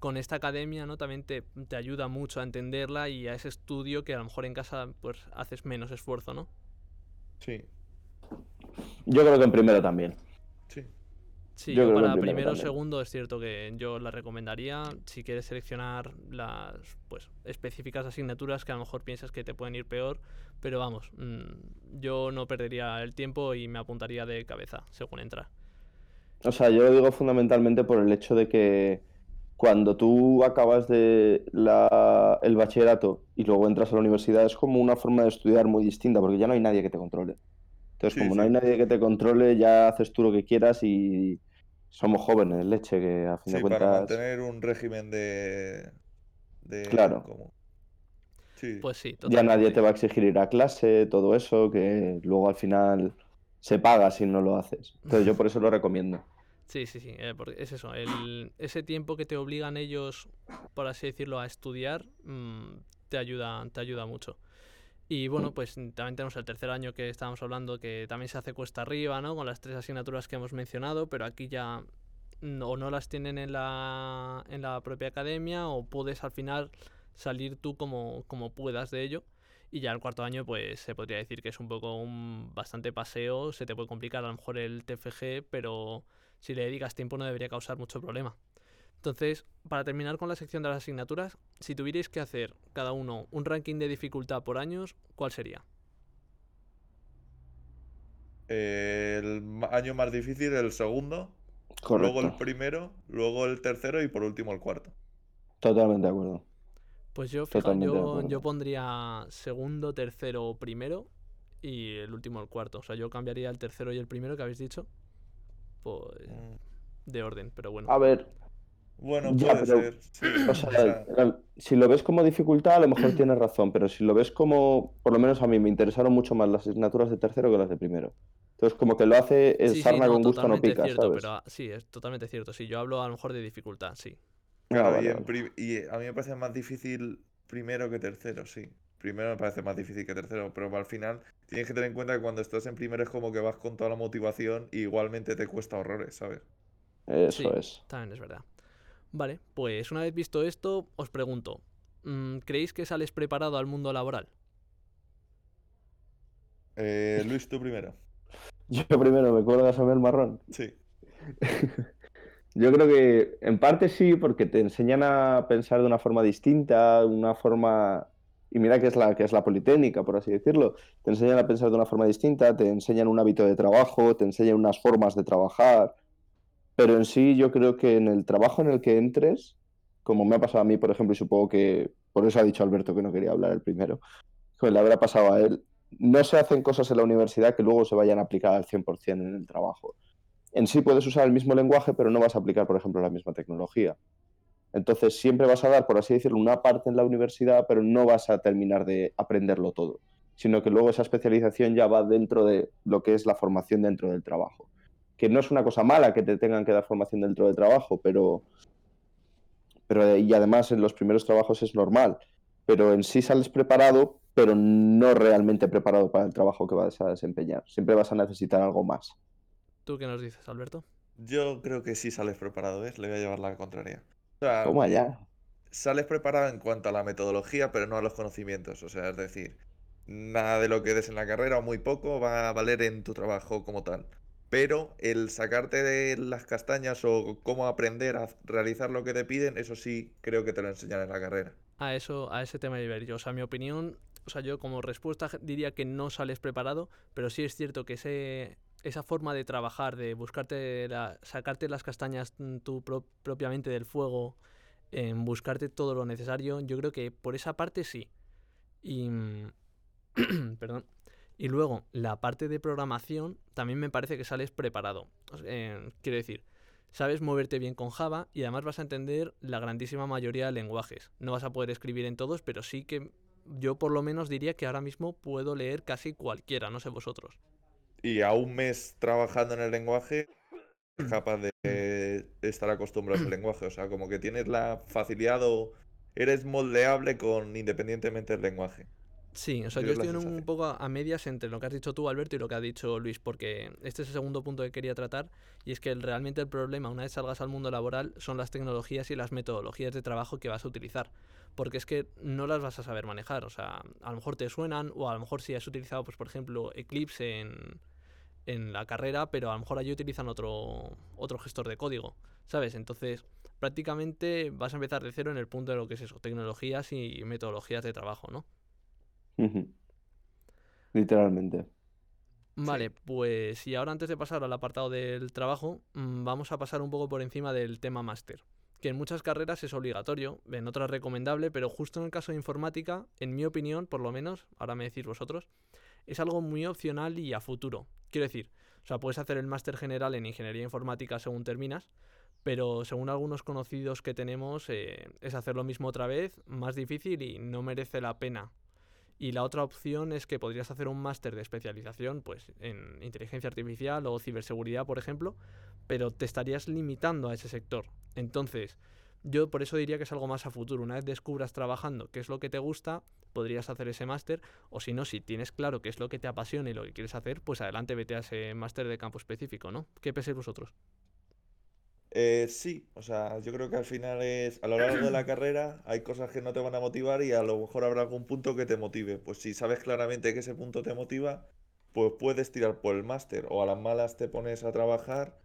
Con esta academia, ¿no? También te, te ayuda mucho a entenderla y a ese estudio que a lo mejor en casa pues haces menos esfuerzo, ¿no? Sí, Yo creo que en primero también. Sí, sí. yo, para primero o segundo es cierto que yo la recomendaría si quieres seleccionar las pues específicas asignaturas que a lo mejor piensas que te pueden ir peor, pero vamos, mm, yo no perdería el tiempo y me apuntaría de cabeza según entrar. O sea, yo lo digo fundamentalmente por el hecho de que cuando tú acabas de la- el bachillerato y luego entras a la universidad es como una forma de estudiar muy distinta, porque ya no hay nadie que te controle. Entonces, Sí, como no hay nadie que te controle, ya haces tú lo que quieras y somos jóvenes, leche, que a fin Sí, de para cuentas... mantener un régimen de. de Claro. como- Sí, Pues sí, Ya nadie te va a exigir ir a clase, todo eso, que luego al final se paga si no lo haces. Entonces yo por eso lo recomiendo. Sí, sí, sí, eh, porque es eso, el- ese tiempo que te obligan ellos, por así decirlo, a estudiar, mm, te ayuda, te ayuda mucho. Y bueno, pues también tenemos el tercer año que estábamos hablando, que también se hace cuesta arriba, ¿no? Con las tres asignaturas que hemos mencionado, pero aquí ya o no las tienen en la, en la propia academia o puedes al final salir tú como, como puedas de ello. Y ya el cuarto año, pues se podría decir que es un poco un bastante paseo, se te puede complicar a lo mejor el TFG, pero si le dedicas tiempo no debería causar mucho problema. Entonces, para terminar con la sección de las asignaturas, si tuvierais que hacer cada uno un ranking de dificultad por años, ¿cuál sería? el año más difícil, el segundo, Correcto. luego el primero, luego el tercero y por último el cuarto. Totalmente de acuerdo. Pues yo, fija, yo, acuerdo. yo pondría segundo, tercero, primero y el último el cuarto. O sea, yo cambiaría el tercero y el primero que habéis dicho, pues Mm, de orden, pero bueno. A ver, Bueno, Ya, puede pero- ser. sí, o o sea, sea, al- si lo ves como dificultad, a lo mejor tienes razón, pero si lo ves como, por lo menos a mí me interesaron mucho más las asignaturas de tercero que las de primero. Entonces, como que lo hace el sí, sí, sarna no, con gusto no pica, cierto, ¿sabes? pero ah, sí, es totalmente cierto. Sí, yo hablo a lo mejor de dificultad, sí. Ah, claro, vale, y, en vale. y a mí me parece más difícil primero que tercero, sí. Primero me parece más difícil que tercero, pero al final tienes que tener en cuenta que cuando estás en primero es como que vas con toda la motivación y igualmente te cuesta horrores, ¿sabes? Eso Sí. es. También es verdad. Vale, pues una vez visto esto, os pregunto, mm, ¿creéis que sales preparado al mundo laboral? Eh, Luis, tú primero. Yo primero me cuelgas a mí el marrón. Sí. Yo creo que en parte sí, porque te enseñan a pensar de una forma distinta, una forma, y mira que es la que es la politécnica, por así decirlo, te enseñan a pensar de una forma distinta, te enseñan un hábito de trabajo, te enseñan unas formas de trabajar, pero en sí yo creo que en el trabajo en el que entres, como me ha pasado a mí, por ejemplo, y supongo que por eso ha dicho Alberto que no quería hablar el primero, que le habrá pasado a él, no se hacen cosas en la universidad que luego se vayan a aplicar al 100% en el trabajo en sí puedes usar el mismo lenguaje, pero no vas a aplicar, por ejemplo, la misma tecnología. Entonces, siempre vas a dar, por así decirlo, una parte en la universidad, pero no vas a terminar de aprenderlo todo, sino que luego esa especialización ya va dentro de lo que es la formación dentro del trabajo. Que no es una cosa mala que te tengan que dar formación dentro del trabajo, pero, pero y además en los primeros trabajos es normal, pero en sí sales preparado, pero no realmente preparado para el trabajo que vas a desempeñar. Siempre vas a necesitar algo más. ¿Tú qué nos dices, Alberto? Yo creo que sí sales preparado, ¿ves? Le voy a llevar la contraria. O sea, Toma ya. sales preparado en cuanto a la metodología, pero no a los conocimientos. O sea, es decir, nada de lo que des en la carrera o muy poco va a valer en tu trabajo como tal. Pero el sacarte de las castañas o cómo aprender a realizar lo que te piden, eso sí creo que te lo enseñan en la carrera. A eso, a ese tema a ir yo. O sea, mi opinión, o sea, yo como respuesta diría que no sales preparado, pero sí es cierto que ese, esa forma de trabajar, de buscarte, la- sacarte las castañas mm, tú pro- propiamente del fuego en buscarte todo lo necesario. Yo creo que por esa parte sí. Y. Perdón. Y luego, la parte de programación también me parece que sales preparado. Eh, quiero decir, sabes moverte bien con Java y además vas a entender la grandísima mayoría de lenguajes. No vas a poder escribir en todos, pero sí que yo por lo menos diría que ahora mismo puedo leer casi cualquiera, no sé vosotros. Y a un mes trabajando en el lenguaje, capaz de de estar acostumbrado al lenguaje. O sea, como que tienes la facilidad o eres moldeable con independientemente del lenguaje. Sí, o sea, Yo estoy en un poco a a medias entre lo que has dicho tú, Alberto, y lo que ha dicho Luis, porque este es el segundo punto que quería tratar, y es que el- realmente el problema, una vez salgas al mundo laboral, son las tecnologías y las metodologías de trabajo que vas a utilizar, porque es que no las vas a saber manejar, o sea, a lo mejor te suenan, o a lo mejor si has utilizado, pues por ejemplo, Eclipse en, en la carrera, pero a lo mejor allí utilizan otro, otro gestor de código, ¿sabes? Entonces, prácticamente vas a empezar de cero en el punto de lo que es eso, tecnologías y metodologías de trabajo, ¿no? Literalmente. Vale, pues y ahora antes de pasar al apartado del trabajo, mm, vamos a pasar un poco por encima del tema máster, que en muchas carreras es obligatorio, en otras recomendable, pero justo en el caso de informática, en mi opinión, por lo menos, ahora me decís vosotros, es algo muy opcional y a futuro. Quiero decir, o sea, puedes hacer el máster general en ingeniería informática según terminas, pero según algunos conocidos que tenemos, eh, es hacer lo mismo otra vez, más difícil y no merece la pena. Y la otra opción es que podrías hacer un máster de especialización pues, en inteligencia artificial o ciberseguridad, por ejemplo, pero te estarías limitando a ese sector. Entonces, yo por eso diría que es algo más a futuro. Una vez descubras trabajando qué es lo que te gusta, podrías hacer ese máster, o si no, si tienes claro qué es lo que te apasiona y lo que quieres hacer, pues adelante vete a ese máster de campo específico, ¿no? ¿Qué pensáis vosotros? Eh, sí, o sea, yo creo que al final es a lo largo de la carrera hay cosas que no te van a motivar y a lo mejor habrá algún punto que te motive. Pues si sabes claramente que ese punto te motiva, pues puedes tirar por el máster o a las malas te pones a trabajar,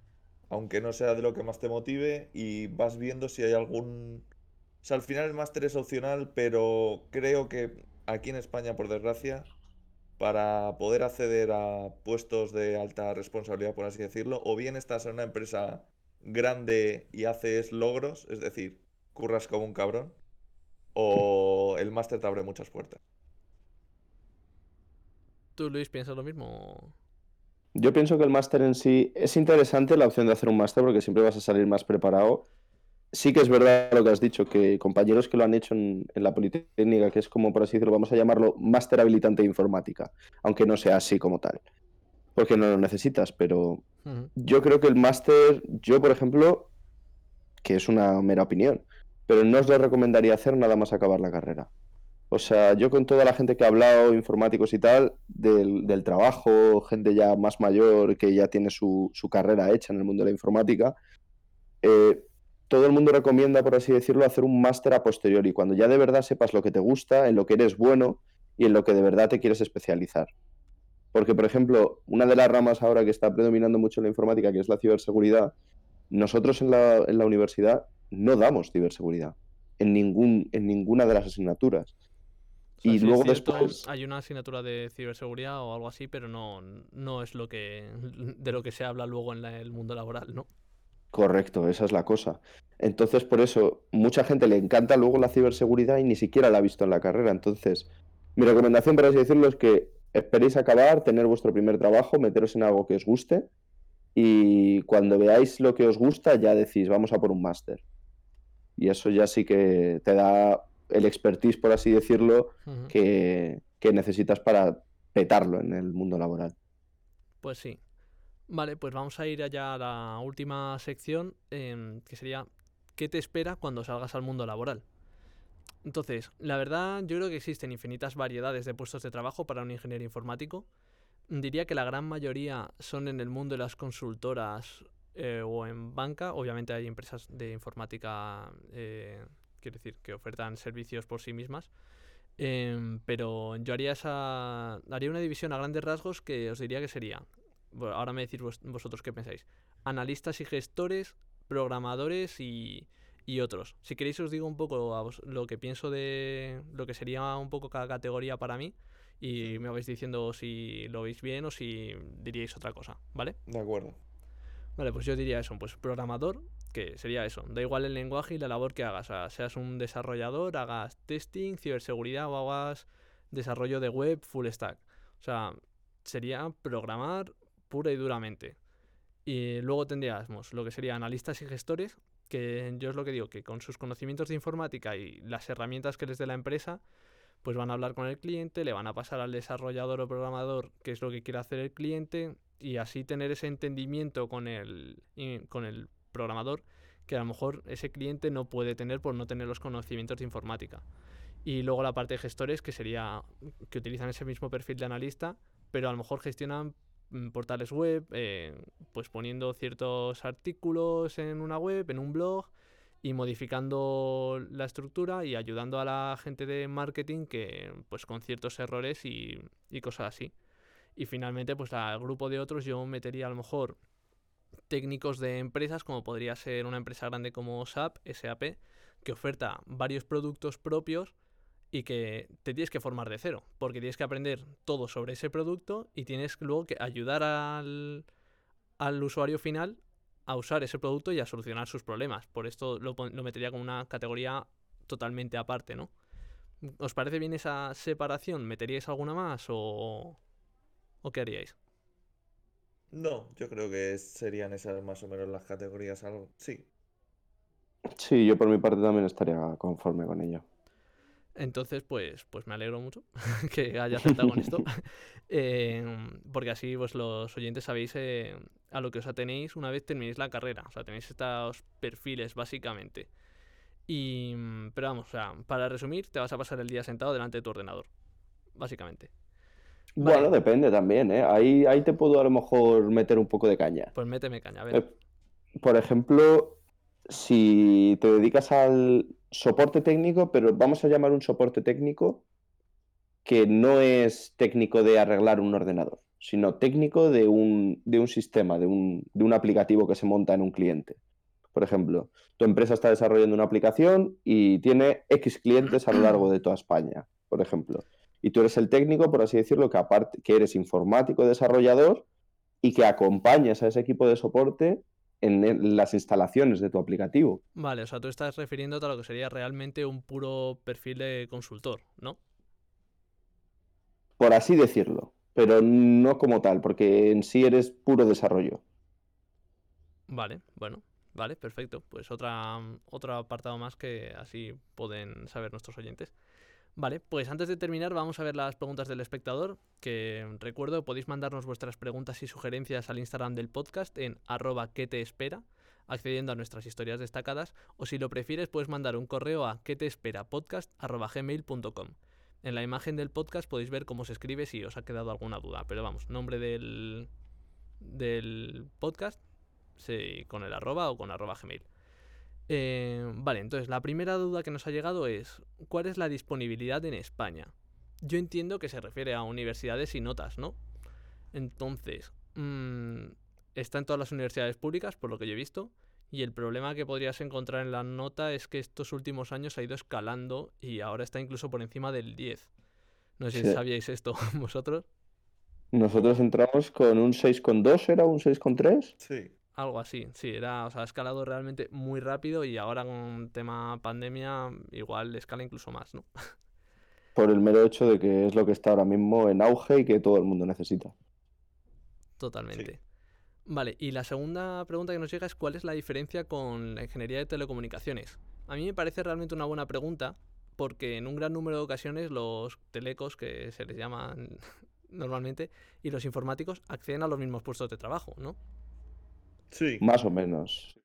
aunque no sea de lo que más te motive y vas viendo si hay algún... O sea, al final el máster es opcional, pero creo que aquí en España, por desgracia, para poder acceder a puestos de alta responsabilidad, por así decirlo, o bien estás en una empresa grande y haces logros, es decir, curras como un cabrón, o el máster te abre muchas puertas. ¿Tú, Luis, piensas lo mismo? Yo pienso que el máster en sí es interesante la opción de hacer un máster porque siempre vas a salir más preparado. Sí que es verdad lo que has dicho, que compañeros que lo han hecho en, en la Politécnica, que es como, por así decirlo, vamos a llamarlo máster habilitante de informática, aunque no sea así como tal, porque no lo necesitas, pero yo creo que el máster, yo por ejemplo, que es una mera opinión, pero no os lo recomendaría hacer nada más acabar la carrera. O sea, yo con toda la gente que ha hablado, informáticos y tal, del, del trabajo, gente ya más mayor que ya tiene su, su carrera hecha en el mundo de la informática, eh, todo el mundo recomienda, por así decirlo, hacer un máster a posteriori, cuando ya de verdad sepas lo que te gusta, en lo que eres bueno y en lo que de verdad te quieres especializar. Porque, por ejemplo, una de las ramas ahora que está predominando mucho en la informática, que es la ciberseguridad, nosotros en la, en la universidad no damos ciberseguridad en, ningún, en ninguna de las asignaturas. O sea, Y luego cierto, después- hay una asignatura de ciberseguridad o algo así, pero no, no es lo que de lo que se habla luego en la- el mundo laboral, ¿no? Correcto, esa es la cosa. Entonces, por eso, mucha gente le encanta luego la ciberseguridad y ni siquiera la ha visto en la carrera. Entonces, mi recomendación, por así decirlo, es que esperéis acabar, tener vuestro primer trabajo, meteros en algo que os guste y cuando veáis lo que os gusta ya decís, vamos a por un máster. Y eso ya sí que te da el expertise, por así decirlo, que, que necesitas para petarlo en el mundo laboral. Pues sí. Vale, pues vamos a ir allá a la última sección, em, que sería ¿qué te espera cuando salgas al mundo laboral? Entonces, la verdad, yo creo que existen infinitas variedades de puestos de trabajo para un ingeniero informático. Diría que la gran mayoría son en el mundo de las consultoras eh, o en banca. Obviamente hay empresas de informática, eh, decir, que ofertan servicios por sí mismas. Em, pero yo haría esa haría una división a grandes rasgos que os diría que sería ahora me decís vos- vosotros qué pensáis analistas y gestores programadores y, y otros si queréis os digo un poco a vos- lo que pienso de lo que sería un poco cada categoría para mí y me vais diciendo si lo veis bien o si diríais otra cosa vale De acuerdo. Vale, pues yo diría eso, pues programador, que sería eso, da igual el lenguaje y la labor que hagas, o sea, seas un desarrollador, hagas testing, ciberseguridad o hagas desarrollo de web full stack. O sea, sería programar pura y duramente. Y luego tendríamos lo que sería analistas y gestores, yo es lo que digo, que con sus conocimientos de informática y las herramientas que les dé la empresa, pues van a hablar con el cliente, le van a pasar al desarrollador o programador qué es lo que quiere hacer el cliente y así tener ese entendimiento con el, con el programador que a lo mejor ese cliente no puede tener por no tener los conocimientos de informática. Y luego la parte de gestores, que sería que utilizan ese mismo perfil de analista, pero a lo mejor gestionan portales web, eh, pues poniendo ciertos artículos en una web, en un blog, y modificando la estructura y ayudando a la gente de marketing que pues con ciertos errores y, y cosas así. Y finalmente, pues al grupo de otros yo metería a lo mejor técnicos de empresas, como podría ser una empresa grande como SAP, SAP, que oferta varios productos propios y que te tienes que formar de cero, porque tienes que aprender todo sobre ese producto y tienes luego que ayudar al, al usuario final a usar ese producto y a solucionar sus problemas. Por esto lo, lo metería como una categoría totalmente aparte, ¿no? ¿Os parece bien esa separación? ¿Meteríais alguna más o, o qué haríais? No, yo creo que serían esas más o menos las categorías. Algo. Sí. Sí, yo por mi parte también estaría conforme con ello. Entonces, pues, pues me alegro mucho que haya acertado con esto. Eh, porque así pues, los oyentes sabéis eh, a lo que os atenéis una vez terminéis la carrera. O sea, tenéis estos perfiles básicamente. Y, pero vamos, o sea, para resumir, te vas a pasar el día sentado delante de tu ordenador. Básicamente. Vale. Bueno, depende también, ¿eh? Ahí, ahí te puedo a lo mejor meter un poco de caña. Pues méteme caña, a ver. Eh, Por ejemplo, si te dedicas al soporte técnico, pero vamos a llamar un soporte técnico que no es técnico de arreglar un ordenador, sino técnico de un, de un sistema, de un, de un aplicativo que se monta en un cliente. Por ejemplo, tu empresa está desarrollando una aplicación y tiene X clientes a lo largo de toda España, por ejemplo. Y tú eres el técnico, por así decirlo, que aparte que eres informático desarrollador y que acompañas a ese equipo de soporte en las instalaciones de tu aplicativo. Vale, o sea, tú estás refiriéndote a lo que sería realmente un puro perfil de consultor, ¿no? Por así decirlo, pero no como tal, porque en sí eres puro desarrollo. Vale, bueno, vale, perfecto. Pues otra, otro apartado más que así pueden saber nuestros oyentes. Vale, pues antes de terminar vamos a ver las preguntas del espectador, que recuerdo podéis mandarnos vuestras preguntas y sugerencias al Instagram del podcast en arroba que te espera, accediendo a nuestras historias destacadas, o si lo prefieres puedes mandar un correo a que te espera podcast gmail.com. En la imagen del podcast podéis ver cómo se escribe si os ha quedado alguna duda, pero vamos, nombre del, del podcast sí, con el arroba o con arroba gmail. Eh, vale, entonces la primera duda que nos ha llegado es ¿cuál es la disponibilidad en España? Yo entiendo que se refiere a universidades y notas, ¿no? Entonces, mm, está en todas las universidades públicas, por lo que yo he visto, y el problema que podrías encontrar en la nota es que estos últimos años ha ido escalando y ahora está incluso por encima del 10. No sé si sabíais esto vosotros. Nosotros entramos con un 6,2, ¿era un 6,3? Sí. Algo así, sí, era, o sea, ha escalado realmente muy rápido y ahora con tema pandemia igual escala incluso más, ¿no? Por el mero hecho de que es lo que está ahora mismo en auge y que todo el mundo necesita. Totalmente. Vale, y la segunda pregunta que nos llega es ¿cuál es la diferencia con la ingeniería de telecomunicaciones? A mí me parece realmente una buena pregunta porque en un gran número de ocasiones los telecos, que se les llaman normalmente, y los informáticos acceden a los mismos puestos de trabajo, ¿no? Sí. Más o menos.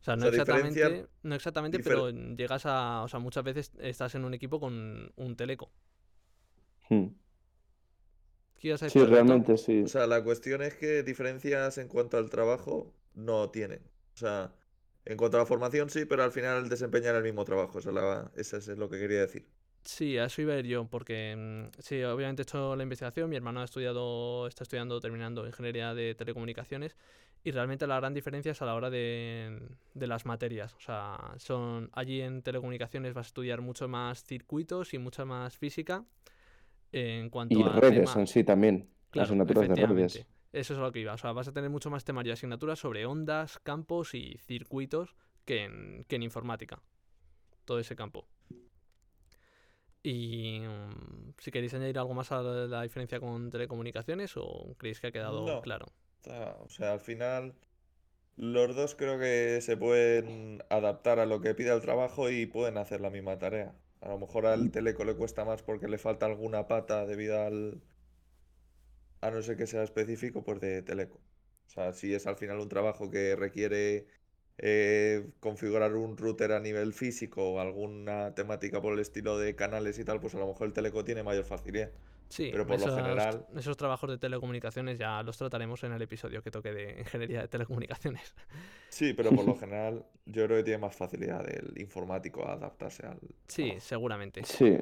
O sea, no sea, exactamente, no exactamente, difer- pero llegas a, o sea, muchas veces estás en un equipo con un teleco. Hmm. ¿Qué ibas a Sí, realmente sí. O sea, la cuestión es que diferencias en cuanto al trabajo no tienen. O sea, en cuanto a la formación sí, pero al final desempeñan el mismo trabajo. Eso, la- eso es lo que quería decir. Sí, a eso iba a ir yo, porque mm, sí, obviamente he hecho la investigación, mi hermano ha estudiado, está estudiando, terminando ingeniería de telecomunicaciones, y realmente la gran diferencia es a la hora de, de las materias. O sea, son allí en telecomunicaciones vas a estudiar mucho más circuitos y mucha más física en cuanto Y a redes tema- en sí también. Claro, asignaturas de redes. Eso es a lo que iba. O sea, vas a tener mucho más temario de asignaturas sobre ondas, campos y circuitos que en, que en informática. Todo ese campo. Y mm, si queréis añadir algo más a la, la diferencia con telecomunicaciones o creéis que ha quedado No. claro. O sea, al final los dos creo que se pueden adaptar a lo que pida el trabajo y pueden hacer la misma tarea. A lo mejor al teleco le cuesta más porque le falta alguna pata debido al... A no ser que sea específico, pues de teleco. O sea, si es al final un trabajo que requiere eh, configurar un router a nivel físico o alguna temática por el estilo de canales y tal, pues a lo mejor el teleco tiene mayor facilidad. Sí, Pero por lo general- esos trabajos de telecomunicaciones ya los trataremos en el episodio que toque de ingeniería de telecomunicaciones. Sí, pero por lo general yo creo que tiene más facilidad el informático a adaptarse al Sí, seguramente. Sí.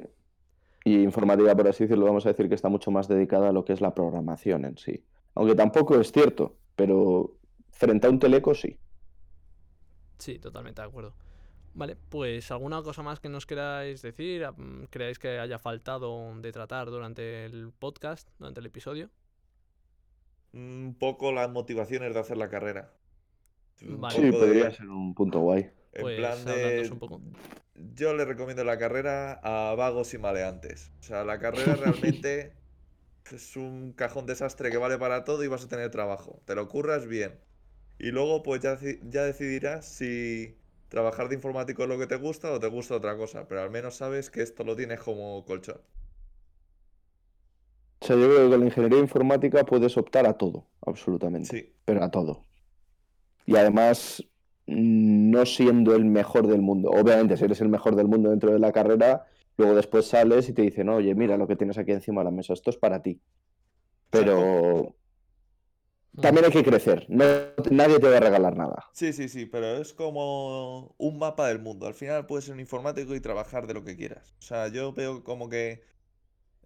Y informática, por así decirlo, vamos a decir que está mucho más dedicada a lo que es la programación en sí. Aunque tampoco es cierto, pero frente a un teleco sí. Sí, totalmente de acuerdo. Vale, pues alguna cosa más que nos queráis decir, creáis que haya faltado de tratar durante el podcast, durante el episodio. Un poco las motivaciones de hacer la carrera. Vale. Sí, poco de- podría ser un punto guay. en Pues plan de... un poco. Yo le recomiendo la carrera a vagos y maleantes. O sea, la carrera realmente es un cajón desastre que vale para todo y vas a tener trabajo. Te lo curras bien. Y luego pues ya, ya decidirás si trabajar de informático es lo que te gusta o te gusta otra cosa. Pero al menos sabes que esto lo tienes como colchón. O sea, yo creo que con la ingeniería informática puedes optar a todo, absolutamente. Sí. Pero a todo. Y además, no siendo el mejor del mundo. Obviamente, si eres el mejor del mundo dentro de la carrera, luego después sales y te dicen, oye, mira lo que tienes aquí encima de la mesa, esto es para ti. Pero también hay que crecer. No, nadie te va a regalar nada. Sí, sí, sí, pero es como un mapa del mundo. Al final puedes ser un informático y trabajar de lo que quieras. O sea, yo veo como que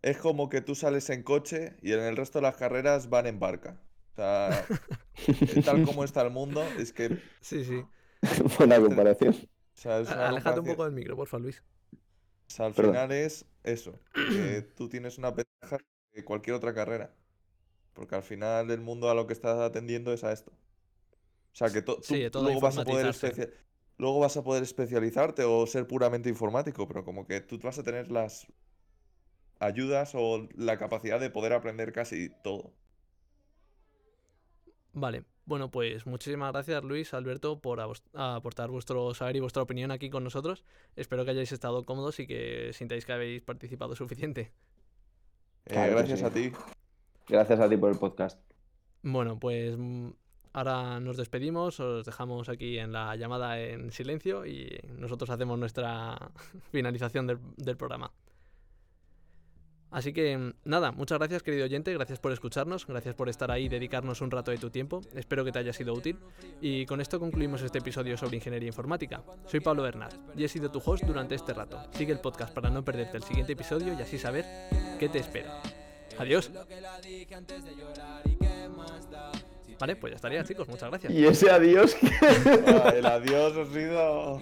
es como que tú sales en coche y en el resto de las carreras van en barca. O sea, tal como está el mundo, es que, o Sí, sí. Buena comparación. sea, es una Aléjate un poco del micro, porfa, Luis. O sea, al Perdón. final es eso, que tú tienes una ventaja que cualquier otra carrera. Porque al final el mundo a lo que estás atendiendo es a esto. O sea, que to- tú Sí, de todo luego vas a poder luego vas a poder especializarte o ser puramente informático, pero como que tú vas a tener las ayudas o la capacidad de poder aprender casi todo. Vale, bueno, pues muchísimas gracias Luis, Alberto, por aportar vuestro saber y vuestra opinión aquí con nosotros. Espero que hayáis estado cómodos y que sintáis que habéis participado suficiente. Eh, gracias a ti. Gracias a ti por el podcast. Bueno, pues mm, ahora nos despedimos, os dejamos aquí en la llamada en silencio y nosotros hacemos nuestra finalización del, programa. Así que mm, nada, muchas gracias querido oyente, gracias por escucharnos, gracias por estar ahí y dedicarnos un rato de tu tiempo, espero que te haya sido útil y con esto concluimos este episodio sobre ingeniería informática. Soy Pablo Bernat y he sido tu host durante este rato. Sigue el podcast para no perderte el siguiente episodio y así saber qué te espera. Adiós. Vale, pues ya estaría chicos, muchas gracias. Y ese adiós que... El adiós ha sido...